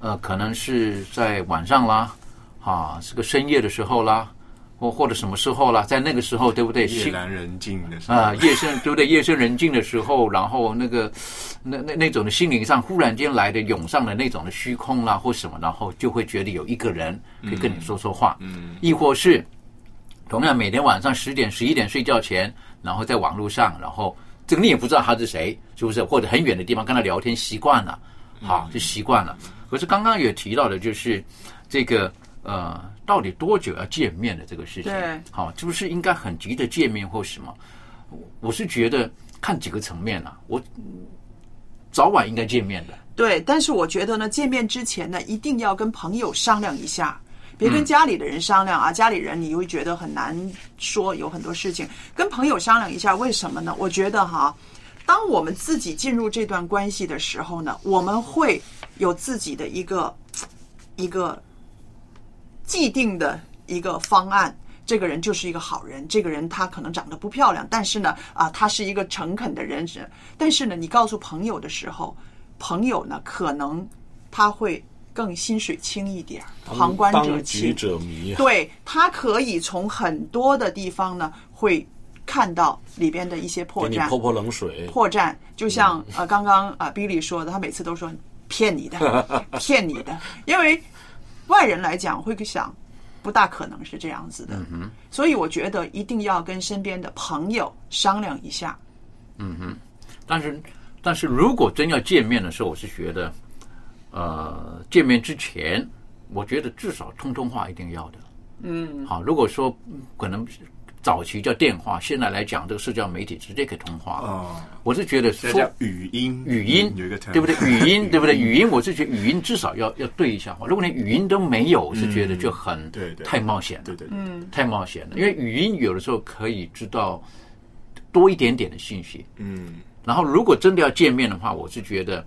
呃，可能是在晚上啦，啊，是个深夜的时候啦。或或者什么时候了，在那个时候，对不对？夜阑人静的时候啊，夜深 (laughs) 对不对？夜深人静的时候，然后那个那那那种的心灵上忽然间来的涌上的那种的虚空啦，或什么，然后就会觉得有一个人可以跟你说说话，嗯，亦或是同样每天晚上十点十一点睡觉前，然后在网络上，然后这个你也不知道他是谁，是不是？或者很远的地方跟他聊天习惯了，好就习惯了。可是刚刚也提到的，就是这个呃。到底多久要见面的这个事情？对，好，是不是应该很急的见面或什么？我是觉得看几个层面啊，我早晚应该见面的。对，但是我觉得呢，见面之前呢，一定要跟朋友商量一下，别跟家里的人商量啊。家里人你会觉得很难说，有很多事情跟朋友商量一下。为什么呢？我觉得哈，当我们自己进入这段关系的时候呢，我们会有自己的一个一个。既定的一个方案，这个人就是一个好人。这个人他可能长得不漂亮，但是呢，啊，他是一个诚恳的人。但是呢，你告诉朋友的时候，朋友呢可能他会更心水清一点，旁观者清。者迷。对他可以从很多的地方呢，会看到里边的一些破绽。泼泼冷水。破绽，就像呃刚刚啊 Billy 说的，他每次都说骗你的，(laughs) 骗你的，因为。外人来讲会想，不大可能是这样子的，所以我觉得一定要跟身边的朋友商量一下。嗯哼，但是但是如果真要见面的时候，我是觉得，呃，见面之前，我觉得至少通通话一定要的。嗯，好，如果说可能。早期叫电话，现在来讲这个社交媒体直接可以通话。哦，我是觉得说语音，语音有一个对不对？语音 (laughs) 对不对？语音我是觉得语音至少要要对一下话。如果连语音都没有，我是觉得就很对对太冒险，对对嗯太冒险了。因为语音有的时候可以知道多一点点的信息。嗯，然后如果真的要见面的话，我是觉得。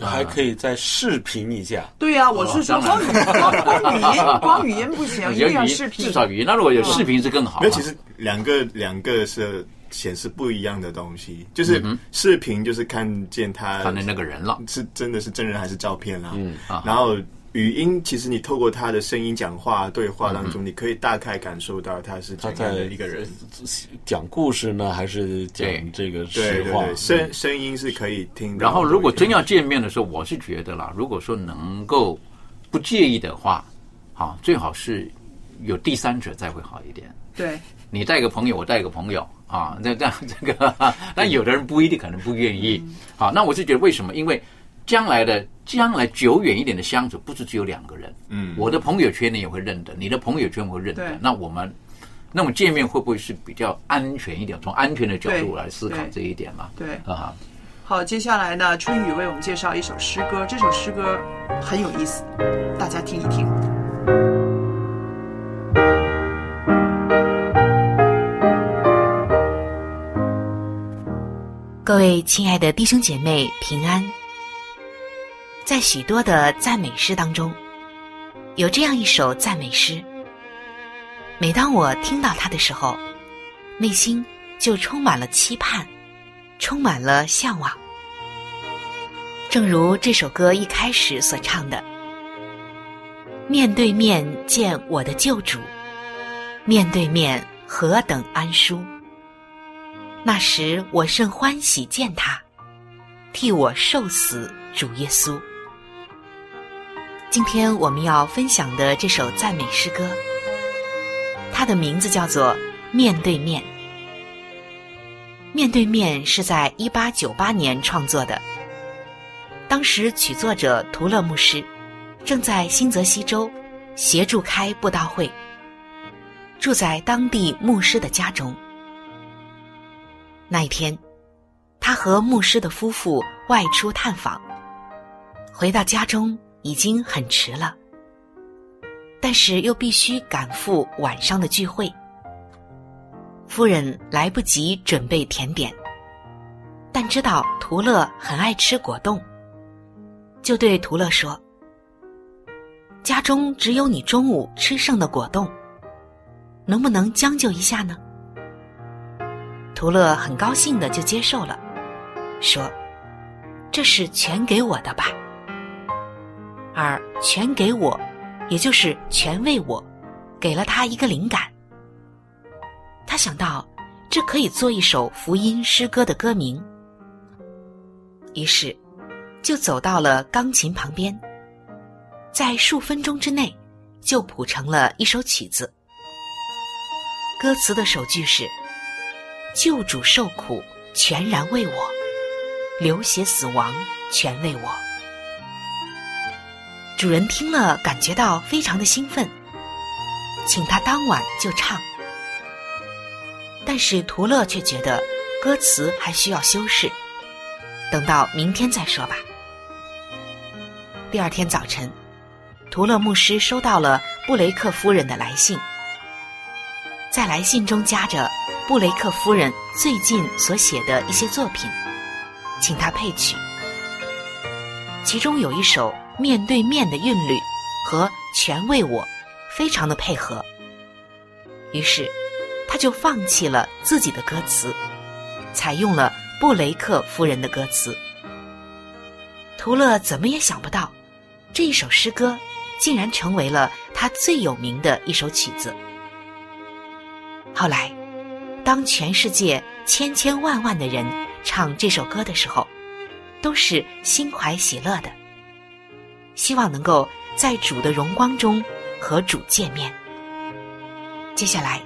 还可以再视频一下。对呀，我是说光语光语音，光语音不行，(laughs) 一定要视频。至少语音，那如果有视频是更好。那其实两个两个是显示不一样的东西，就是视频就是看见他看见那个人了，是真的是真人还是照片啦？嗯，然后。语音其实你透过他的声音讲话对话当中，你可以大概感受到他是怎样的一个人，讲故事呢，还是讲这个实话？声声音是可以听。然后如果真要见面的时候，我是觉得啦，如果说能够不介意的话，好，最好是有第三者再会好一点。对，你带个朋友，我带个朋友，啊，那这样这个，但有的人不一定可能不愿意。好，那我是觉得为什么？因为将来的将来久远一点的相处，不是只有两个人。嗯，我的朋友圈你也会认得，你的朋友圈我会认得。那我们那种见面会不会是比较安全一点？从安全的角度来思考这一点嘛？对啊。好，接下来呢，春雨为我们介绍一首诗歌，这首诗歌很有意思，大家听一听。各位亲爱的弟兄姐妹，平安。在许多的赞美诗当中，有这样一首赞美诗。每当我听到它的时候，内心就充满了期盼，充满了向往。正如这首歌一开始所唱的：“面对面见我的救主，面对面何等安舒。”那时我甚欢喜见他，替我受死，主耶稣。今天我们要分享的这首赞美诗歌，它的名字叫做《面对面》。面对面是在一八九八年创作的，当时曲作者图勒牧师正在新泽西州协助开布道会，住在当地牧师的家中。那一天，他和牧师的夫妇外出探访，回到家中已经很迟了，但是又必须赶赴晚上的聚会。夫人来不及准备甜点，但知道图勒很爱吃果冻，就对图勒说：“家中只有你中午吃剩的果冻，能不能将就一下呢？”图勒很高兴的就接受了，说：“这是全给我的吧？”而“全给我”，也就是“全为我”，给了他一个灵感。他想到这可以做一首福音诗歌的歌名，于是就走到了钢琴旁边，在数分钟之内就谱成了一首曲子。歌词的首句是。救主受苦，全然为我；流血死亡，全为我。主人听了，感觉到非常的兴奋，请他当晚就唱。但是图勒却觉得歌词还需要修饰，等到明天再说吧。第二天早晨，图勒牧师收到了布雷克夫人的来信，在来信中夹着。布雷克夫人最近所写的一些作品，请他配曲。其中有一首《面对面》的韵律和《全为我》非常的配合，于是他就放弃了自己的歌词，采用了布雷克夫人的歌词。图勒怎么也想不到，这一首诗歌竟然成为了他最有名的一首曲子。后来。当全世界千千万万的人唱这首歌的时候，都是心怀喜乐的，希望能够在主的荣光中和主见面。接下来，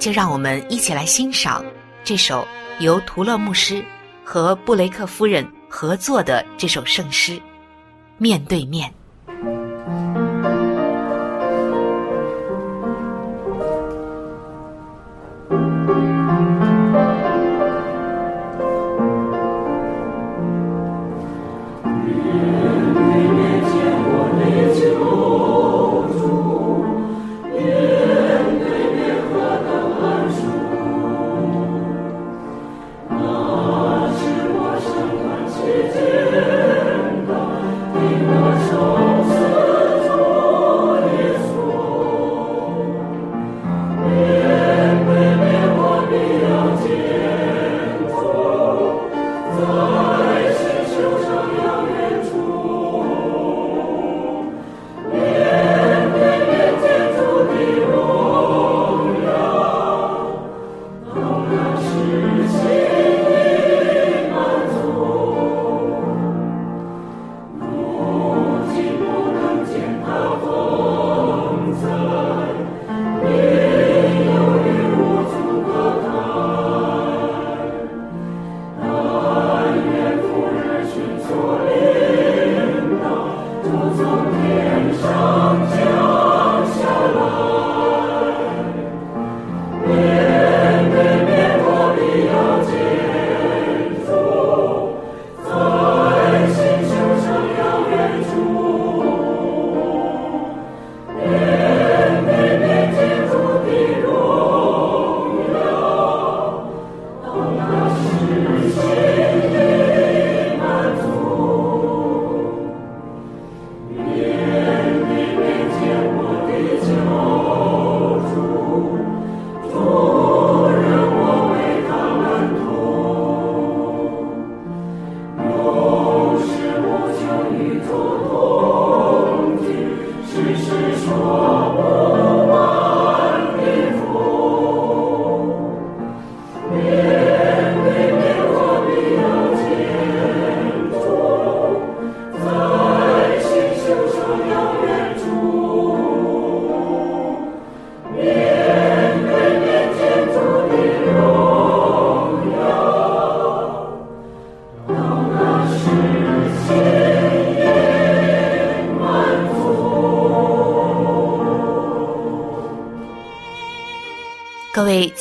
就让我们一起来欣赏这首由图勒牧师和布雷克夫人合作的这首圣诗《面对面》。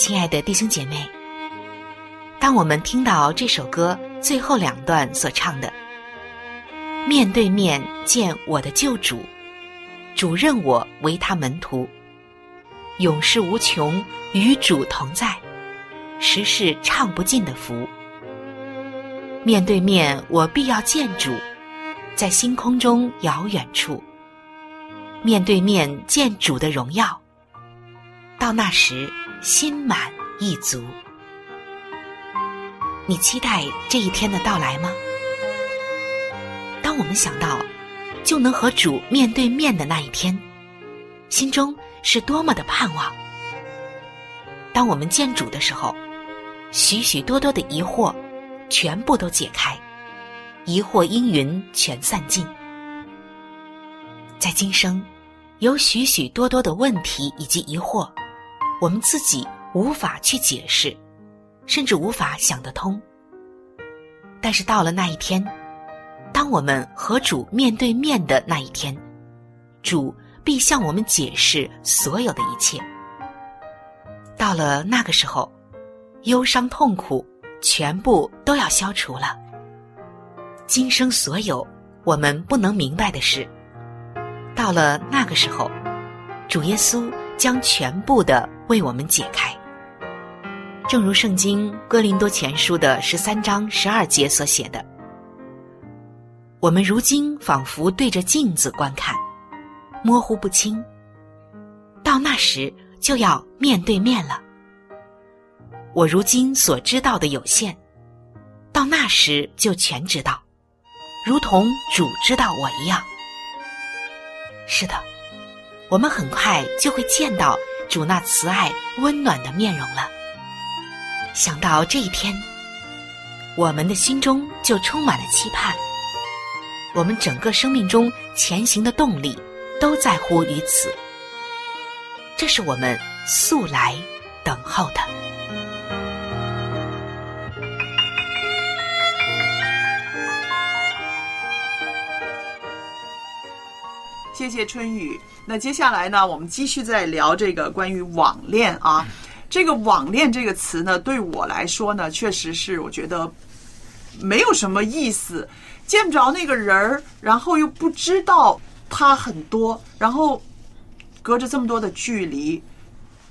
亲爱的弟兄姐妹，当我们听到这首歌最后两段所唱的“面对面见我的救主，主认我为他门徒，永世无穷与主同在，实是唱不尽的福。面对面我必要见主，在星空中遥远处，面对面见主的荣耀，到那时。”心满意足，你期待这一天的到来吗？当我们想到就能和主面对面的那一天，心中是多么的盼望。当我们见主的时候，许许多多的疑惑全部都解开，疑惑阴云全散尽。在今生，有许许多多的问题以及疑惑。我们自己无法去解释，甚至无法想得通。但是到了那一天，当我们和主面对面的那一天，主必向我们解释所有的一切。到了那个时候，忧伤痛苦全部都要消除了。今生所有我们不能明白的事，到了那个时候，主耶稣将全部的。为我们解开，正如圣经哥林多前书的十三章十二节所写的：“我们如今仿佛对着镜子观看，模糊不清。到那时就要面对面了。我如今所知道的有限，到那时就全知道，如同主知道我一样。是的，我们很快就会见到。”主那慈爱温暖的面容了。想到这一天，我们的心中就充满了期盼。我们整个生命中前行的动力都在乎于此。这是我们素来等候的。谢谢春雨。那接下来呢，我们继续再聊这个关于网恋啊。这个网恋这个词呢，对我来说呢，确实是我觉得没有什么意思，见不着那个人儿，然后又不知道他很多，然后隔着这么多的距离，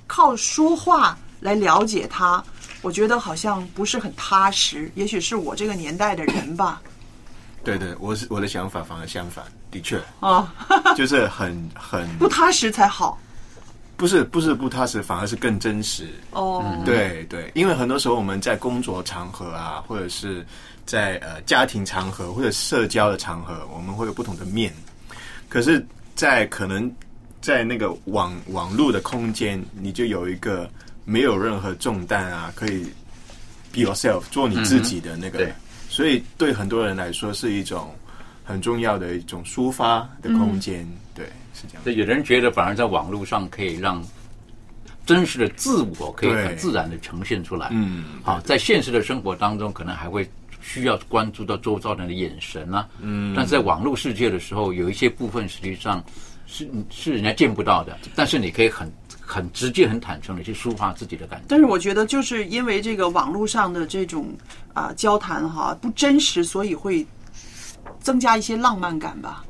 靠说话来了解他，我觉得好像不是很踏实。也许是我这个年代的人吧。对对，我是我的想法反而相反，的确啊，就是很很不踏实才好，不是不是不踏实，反而是更真实哦。对对，因为很多时候我们在工作场合啊，或者是在呃家庭场合或者社交的场合，我们会有不同的面，可是，在可能在那个网网络的空间，你就有一个没有任何重担啊，可以 be yourself 做你自己的那个。所以，对很多人来说是一种很重要的一种抒发的空间，对，是这样。对，有人觉得反而在网络上可以让真实的自我可以很自然的呈现出来。嗯，好，在现实的生活当中，可能还会需要关注到周遭人的眼神啊。嗯，但是在网络世界的时候，有一些部分实际上是是人家见不到的，但是你可以很。很直接、很坦诚的去抒发自己的感觉。但是我觉得，就是因为这个网络上的这种啊交谈哈不真实，所以会增加一些浪漫感吧。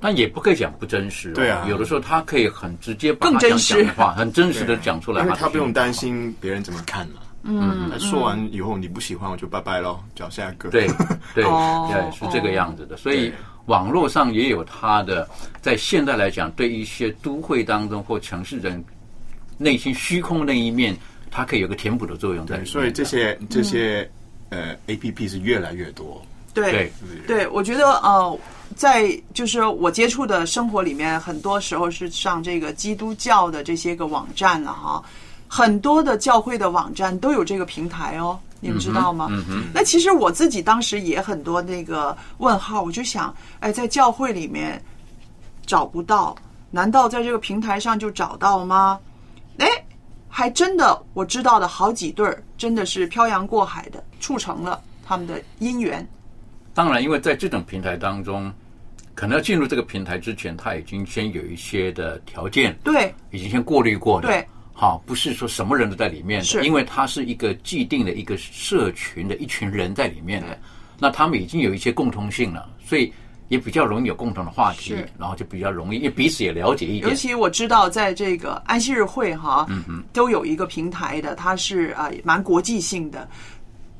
但也不可以讲不真实。对啊，有的时候他可以很直接、更真实的话，很真实的讲出来，因为他不用担心别人怎么看嘛。嗯，说完以后你不喜欢，我就拜拜喽，找下一个。对对 (laughs) 对，是这个样子的。所以。网络上也有它的，在现代来讲，对一些都会当中或城市人内心虚空那一面，它可以有个填补的作用。对，所以这些这些呃 A P P 是越来越多。对对，我觉得呃，在就是我接触的生活里面，很多时候是上这个基督教的这些个网站了哈。很多的教会的网站都有这个平台哦，你们知道吗？嗯嗯。那其实我自己当时也很多那个问号，我就想，哎，在教会里面找不到，难道在这个平台上就找到吗？哎，还真的，我知道的好几对儿，真的是漂洋过海的促成了他们的姻缘。当然，因为在这种平台当中。可能要进入这个平台之前，他已经先有一些的条件，对，已经先过滤过的，对，好，不是说什么人都在里面的，因为它是一个既定的一个社群的一群人在里面的，那他们已经有一些共通性了，所以也比较容易有共同的话题，然后就比较容易，因为彼此也了解一点。尤其我知道，在这个安息日会哈，都有一个平台的，它是啊蛮国际性的。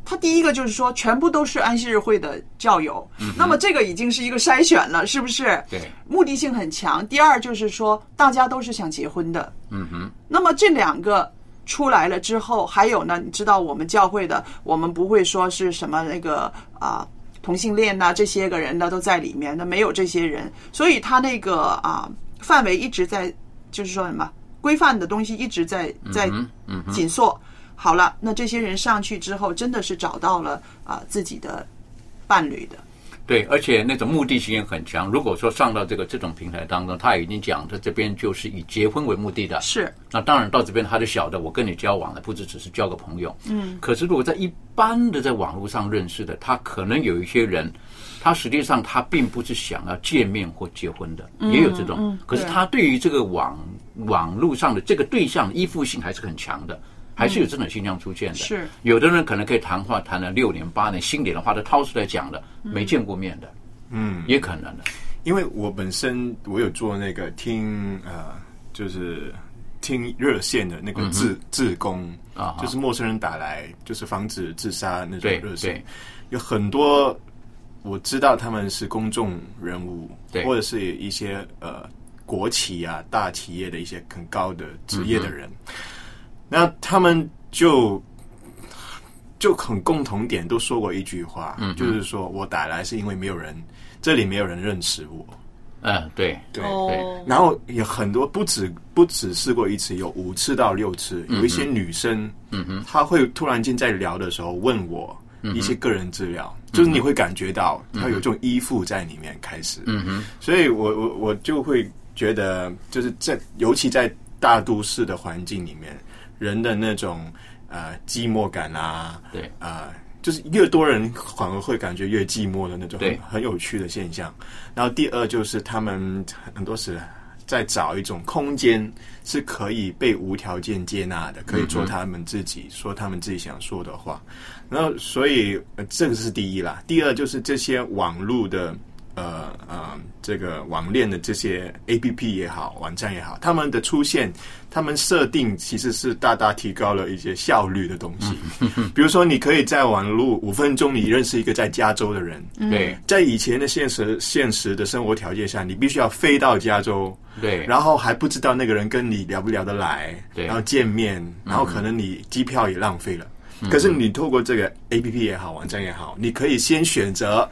他第一个就是说，全部都是安息日会的教友，那么这个已经是一个筛选了，是不是？对，目的性很强。第二就是说，大家都是想结婚的。嗯哼。那么这两个出来了之后，还有呢？你知道我们教会的，我们不会说是什么那个啊同性恋呐，这些个人呢都在里面，那没有这些人，所以他那个啊范围一直在，就是说什么规范的东西一直在在紧缩。好了，那这些人上去之后，真的是找到了啊自己的伴侣的。对，而且那种目的性也很强。如果说上到这个这种平台当中，他已经讲他这边就是以结婚为目的的。是。那当然到这边他就晓得，我跟你交往了，不只只是交个朋友。嗯。可是如果在一般的在网络上认识的，他可能有一些人，他实际上他并不是想要见面或结婚的，也有这种。可是他对于这个网网络上的这个对象依附性还是很强的。还是有这种现象出现的，是。有的人可能可以谈话谈了六年八年，心里的话都掏出来讲了，没见过面的，嗯，也可能的。因为我本身我有做那个听呃，就是听热线的那个自自工啊，就是陌生人打来，就是防止自杀那种热线，有很多我知道他们是公众人物，或者是一些呃国企啊大企业的一些很高的职业的人。那他们就就很共同点都说过一句话，就是说我打来是因为没有人，这里没有人认识我。嗯，对对对。然后有很多不止不止试过一次，有五次到六次。有一些女生，嗯哼，她会突然间在聊的时候问我一些个人资料，就是你会感觉到她有这种依附在里面开始。嗯哼，所以我我我就会觉得，就是在尤其在大都市的环境里面。人的那种呃寂寞感啊，对呃，就是越多人反而会感觉越寂寞的那种，很有趣的现象。然后第二就是他们很多时在找一种空间，是可以被无条件接纳的，可以做他们自己，说他们自己想说的话。然后所以这个是第一啦，第二就是这些网络的。呃呃，这个网恋的这些 A P P 也好，网站也好，他们的出现，他们设定其实是大大提高了一些效率的东西。(laughs) 比如说，你可以在网络五分钟，你认识一个在加州的人。对，在以前的现实现实的生活条件下，你必须要飞到加州。对，然后还不知道那个人跟你聊不聊得来。对，然后见面，然后可能你机票也浪费了。可是你透过这个 A P P 也好，网站也好，你可以先选择。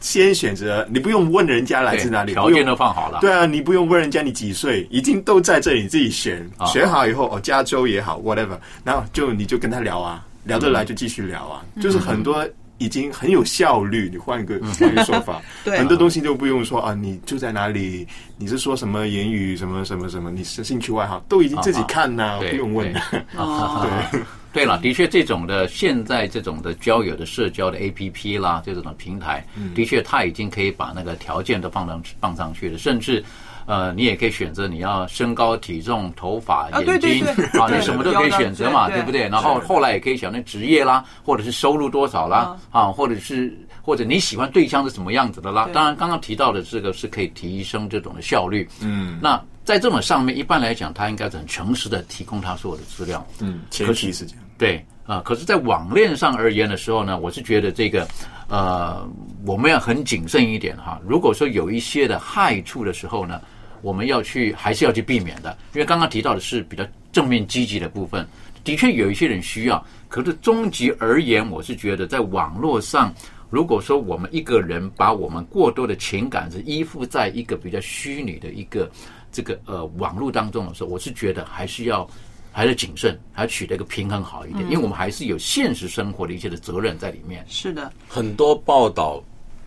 先选择，你不用问人家来自哪里，条件都放好了。对啊，你不用问人家你几岁，已经都在这里，自己选。选好以后，哦，加州也好，whatever，然后就你就跟他聊啊，聊得来就继续聊啊。就是很多已经很有效率。你换一个换一个说法，(laughs) 很多东西都不用说啊，你住在哪里？你是说什么言语？什么什么什么？你是兴趣爱好都已经自己看呐，不用问。对。(laughs) 对了，的确，这种的现在这种的交友的社交的 A P P 啦，这种的平台，的确，它已经可以把那个条件都放上放上去了，甚至，呃，你也可以选择你要身高、体重、头发、眼睛啊，你什么都可以选择嘛，对不对？然后后来也可以选择职业啦，或者是收入多少啦，啊，或者是或者你喜欢对象是什么样子的啦。当然，刚刚提到的这个是可以提升这种的效率。嗯，那在这种上面，一般来讲，他应该是很诚实的提供他所有的资料。嗯，前提是这样。对啊，可是，在网恋上而言的时候呢，我是觉得这个，呃，我们要很谨慎一点哈。如果说有一些的害处的时候呢，我们要去还是要去避免的。因为刚刚提到的是比较正面积极的部分，的确有一些人需要。可是终极而言，我是觉得在网络上，如果说我们一个人把我们过多的情感是依附在一个比较虚拟的一个这个呃网络当中的时候，我是觉得还是要。还是谨慎，还取得一个平衡好一点，因为我们还是有现实生活的一些的责任在里面。是的，很多报道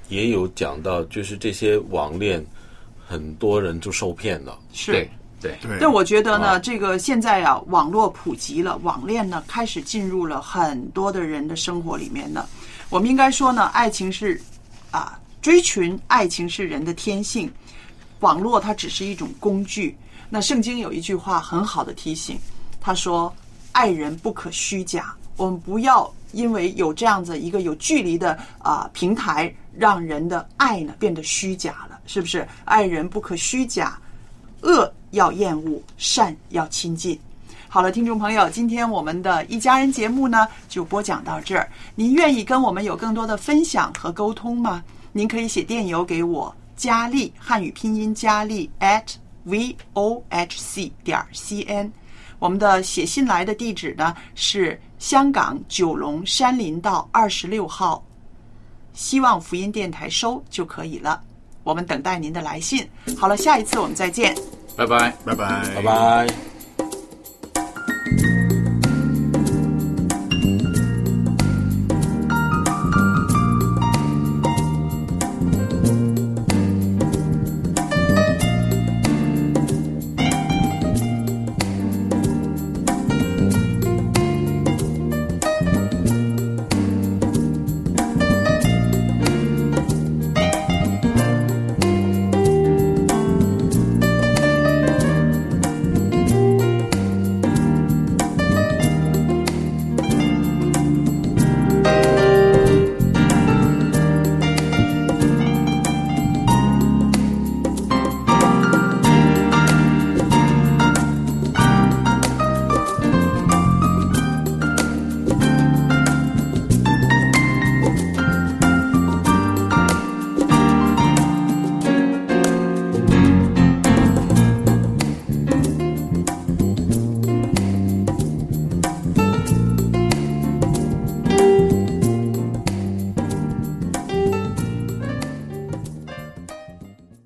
也有讲到，就是这些网恋，很多人就受骗了。是，对对对。但我觉得呢，这个现在啊，网络普及了，网恋呢开始进入了很多的人的生活里面呢。我们应该说呢，爱情是啊，追寻爱情是人的天性，网络它只是一种工具。那圣经有一句话很好的提醒，他说：“爱人不可虚假。”我们不要因为有这样子一个有距离的啊平台，让人的爱呢变得虚假了，是不是？爱人不可虚假，恶要厌恶，善要亲近。好了，听众朋友，今天我们的一家人节目呢就播讲到这儿。您愿意跟我们有更多的分享和沟通吗？您可以写电邮给我，佳丽汉语拼音佳丽 at v o h c 点 c n。我们的写信来的地址呢是香港九龙山林道二十六号，希望福音电台收就可以了。我们等待您的来信。好了，下一次我们再见。拜拜，拜拜，拜拜。Thank you.